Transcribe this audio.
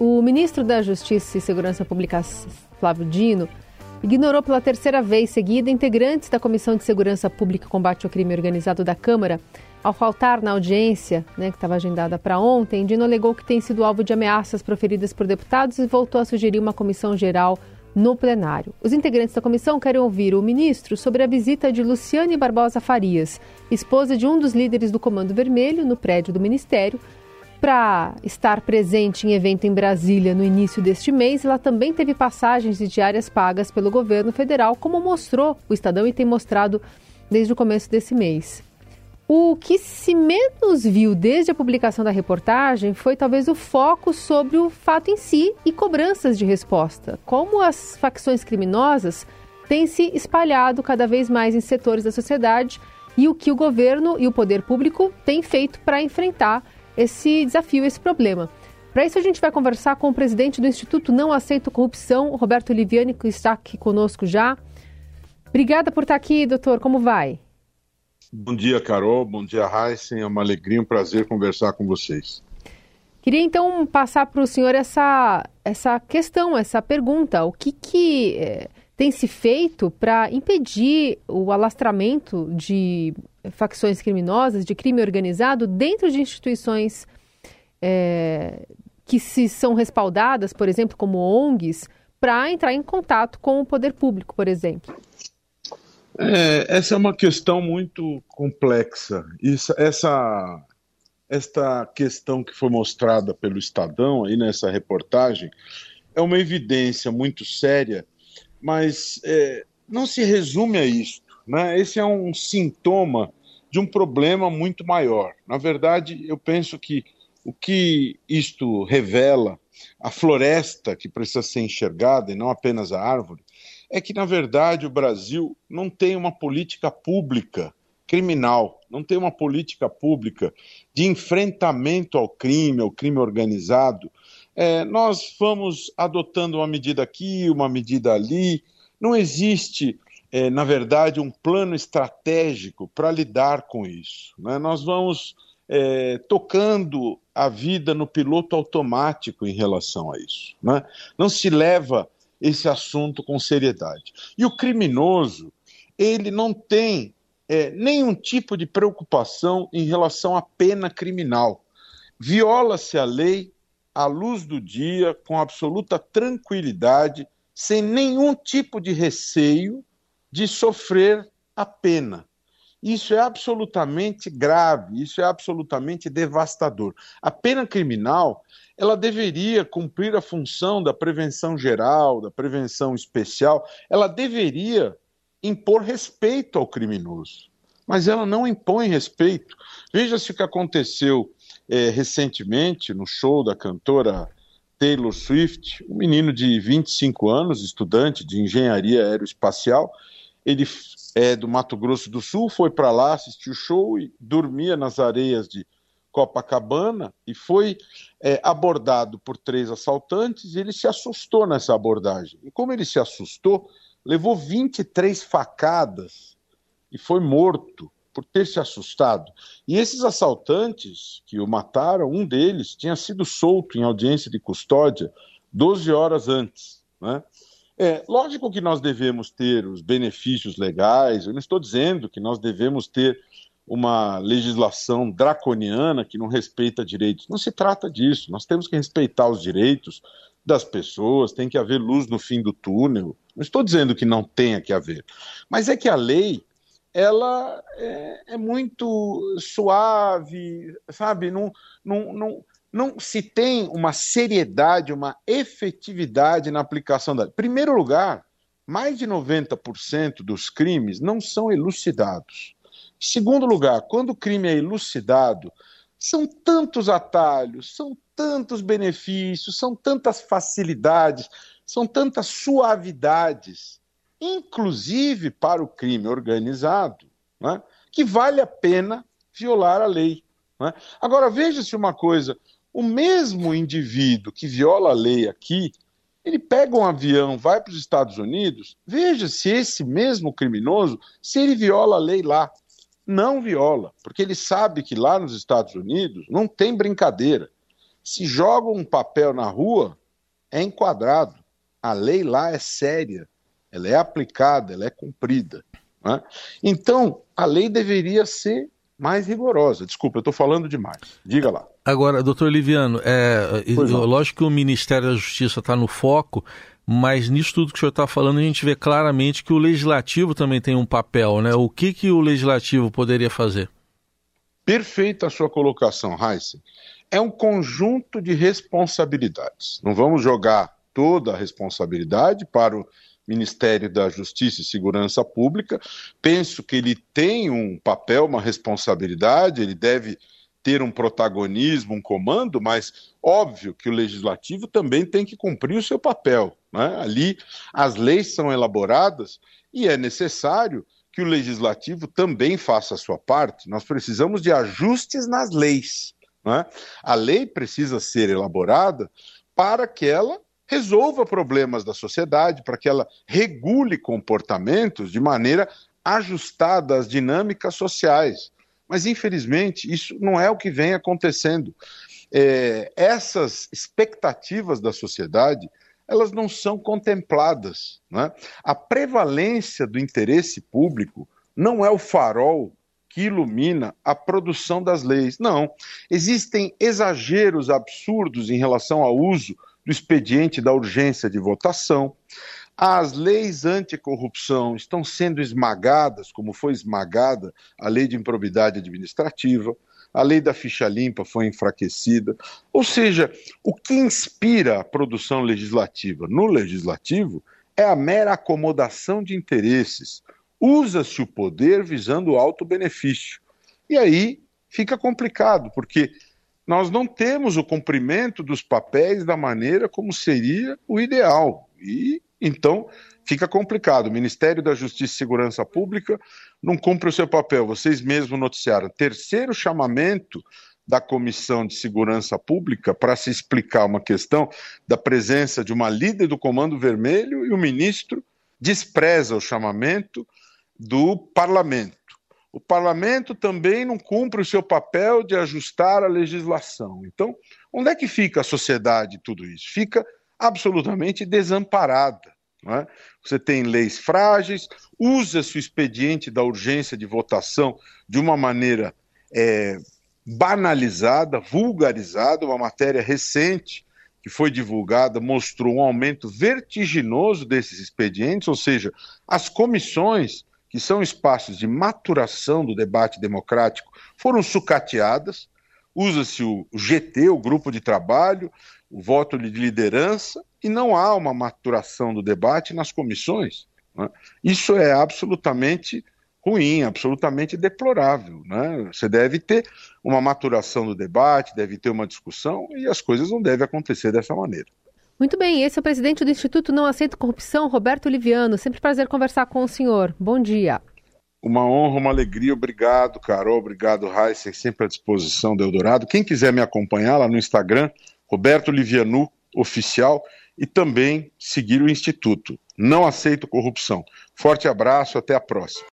O ministro da Justiça e Segurança Pública, Flávio Dino, ignorou pela terceira vez seguida integrantes da Comissão de Segurança Pública e Combate ao Crime Organizado da Câmara. Ao faltar na audiência, né, que estava agendada para ontem, Dino alegou que tem sido alvo de ameaças proferidas por deputados e voltou a sugerir uma comissão geral no plenário. Os integrantes da comissão querem ouvir o ministro sobre a visita de Luciane Barbosa Farias, esposa de um dos líderes do Comando Vermelho, no prédio do Ministério, para estar presente em evento em Brasília no início deste mês, ela também teve passagens de diárias pagas pelo governo federal, como mostrou o Estadão e tem mostrado desde o começo desse mês. O que se menos viu desde a publicação da reportagem foi talvez o foco sobre o fato em si e cobranças de resposta. Como as facções criminosas têm se espalhado cada vez mais em setores da sociedade e o que o governo e o poder público têm feito para enfrentar esse desafio, esse problema. Para isso, a gente vai conversar com o presidente do Instituto Não Aceito Corrupção, Roberto Liviani, que está aqui conosco já. Obrigada por estar aqui, doutor. Como vai? Bom dia, Carol. Bom dia, Heisen. É uma alegria, um prazer conversar com vocês. Queria então passar para o senhor essa, essa questão, essa pergunta. O que, que eh, tem se feito para impedir o alastramento de facções criminosas, de crime organizado, dentro de instituições é, que se são respaldadas, por exemplo, como ONGs, para entrar em contato com o poder público, por exemplo? É, essa é uma questão muito complexa. Isso, essa, esta questão que foi mostrada pelo Estadão aí nessa reportagem é uma evidência muito séria, mas é, não se resume a isso. Né? Esse é um sintoma de um problema muito maior. Na verdade, eu penso que o que isto revela, a floresta que precisa ser enxergada e não apenas a árvore, é que, na verdade, o Brasil não tem uma política pública criminal, não tem uma política pública de enfrentamento ao crime, ao crime organizado. É, nós vamos adotando uma medida aqui, uma medida ali, não existe é, na verdade, um plano estratégico para lidar com isso. Né? Nós vamos é, tocando a vida no piloto automático em relação a isso. Né? Não se leva esse assunto com seriedade. E o criminoso, ele não tem é, nenhum tipo de preocupação em relação à pena criminal. Viola-se a lei à luz do dia, com absoluta tranquilidade, sem nenhum tipo de receio de sofrer a pena. Isso é absolutamente grave, isso é absolutamente devastador. A pena criminal, ela deveria cumprir a função da prevenção geral, da prevenção especial, ela deveria impor respeito ao criminoso, mas ela não impõe respeito. Veja-se o que aconteceu é, recentemente no show da cantora Taylor Swift, um menino de 25 anos, estudante de engenharia aeroespacial, ele é do Mato Grosso do Sul, foi para lá, assistiu o show e dormia nas areias de Copacabana e foi é, abordado por três assaltantes ele se assustou nessa abordagem. E como ele se assustou, levou 23 facadas e foi morto por ter se assustado. E esses assaltantes que o mataram, um deles tinha sido solto em audiência de custódia 12 horas antes. Né? É, lógico que nós devemos ter os benefícios legais, eu não estou dizendo que nós devemos ter uma legislação draconiana que não respeita direitos. Não se trata disso. Nós temos que respeitar os direitos das pessoas, tem que haver luz no fim do túnel. Não estou dizendo que não tenha que haver, mas é que a lei ela é, é muito suave, sabe? Não, não, não, não se tem uma seriedade, uma efetividade na aplicação da lei. Primeiro lugar, mais de 90% dos crimes não são elucidados. Segundo lugar, quando o crime é elucidado, são tantos atalhos, são tantos benefícios, são tantas facilidades, são tantas suavidades, inclusive para o crime organizado, né, que vale a pena violar a lei. Né? Agora, veja-se uma coisa: o mesmo indivíduo que viola a lei aqui, ele pega um avião, vai para os Estados Unidos, veja se esse mesmo criminoso, se ele viola a lei lá. Não viola, porque ele sabe que lá nos Estados Unidos não tem brincadeira. Se joga um papel na rua, é enquadrado. A lei lá é séria, ela é aplicada, ela é cumprida. Né? Então, a lei deveria ser mais rigorosa. Desculpa, eu estou falando demais. Diga lá. Agora, doutor Liviano, é, lógico que o Ministério da Justiça está no foco, mas nisso tudo que o senhor está falando, a gente vê claramente que o Legislativo também tem um papel, né? O que, que o Legislativo poderia fazer? Perfeita a sua colocação, Heisen. É um conjunto de responsabilidades. Não vamos jogar toda a responsabilidade para o Ministério da Justiça e Segurança Pública. Penso que ele tem um papel, uma responsabilidade, ele deve ter um protagonismo, um comando, mas óbvio que o legislativo também tem que cumprir o seu papel. Né? Ali as leis são elaboradas e é necessário que o legislativo também faça a sua parte. Nós precisamos de ajustes nas leis. Né? A lei precisa ser elaborada para que ela resolva problemas da sociedade, para que ela regule comportamentos de maneira ajustada às dinâmicas sociais. Mas, infelizmente, isso não é o que vem acontecendo. É, essas expectativas da sociedade elas não são contempladas. Né? A prevalência do interesse público não é o farol que ilumina a produção das leis. Não. Existem exageros absurdos em relação ao uso do expediente da urgência de votação. As leis anticorrupção estão sendo esmagadas, como foi esmagada a lei de improbidade administrativa, a lei da ficha limpa foi enfraquecida. Ou seja, o que inspira a produção legislativa no legislativo é a mera acomodação de interesses. Usa-se o poder visando o alto benefício. E aí fica complicado, porque nós não temos o cumprimento dos papéis da maneira como seria o ideal. E então fica complicado. O Ministério da Justiça e Segurança Pública não cumpre o seu papel. Vocês mesmos noticiaram. Terceiro chamamento da Comissão de Segurança Pública para se explicar uma questão da presença de uma líder do Comando Vermelho e o ministro despreza o chamamento do parlamento. O parlamento também não cumpre o seu papel de ajustar a legislação. Então, onde é que fica a sociedade tudo isso? Fica absolutamente desamparada. É? Você tem leis frágeis, usa-se o expediente da urgência de votação de uma maneira é, banalizada, vulgarizada. Uma matéria recente que foi divulgada mostrou um aumento vertiginoso desses expedientes, ou seja, as comissões que são espaços de maturação do debate democrático, foram sucateadas. Usa-se o GT, o grupo de trabalho, o voto de liderança, e não há uma maturação do debate nas comissões. Né? Isso é absolutamente ruim, absolutamente deplorável. Né? Você deve ter uma maturação do debate, deve ter uma discussão, e as coisas não devem acontecer dessa maneira. Muito bem, esse é o presidente do Instituto Não Aceito Corrupção, Roberto Liviano. Sempre prazer conversar com o senhor. Bom dia. Uma honra, uma alegria. Obrigado, Carol. Obrigado, Raíssa, sempre à disposição do Eldorado. Quem quiser me acompanhar lá no Instagram, Roberto Livianu Oficial, e também seguir o Instituto. Não aceito corrupção. Forte abraço, até a próxima.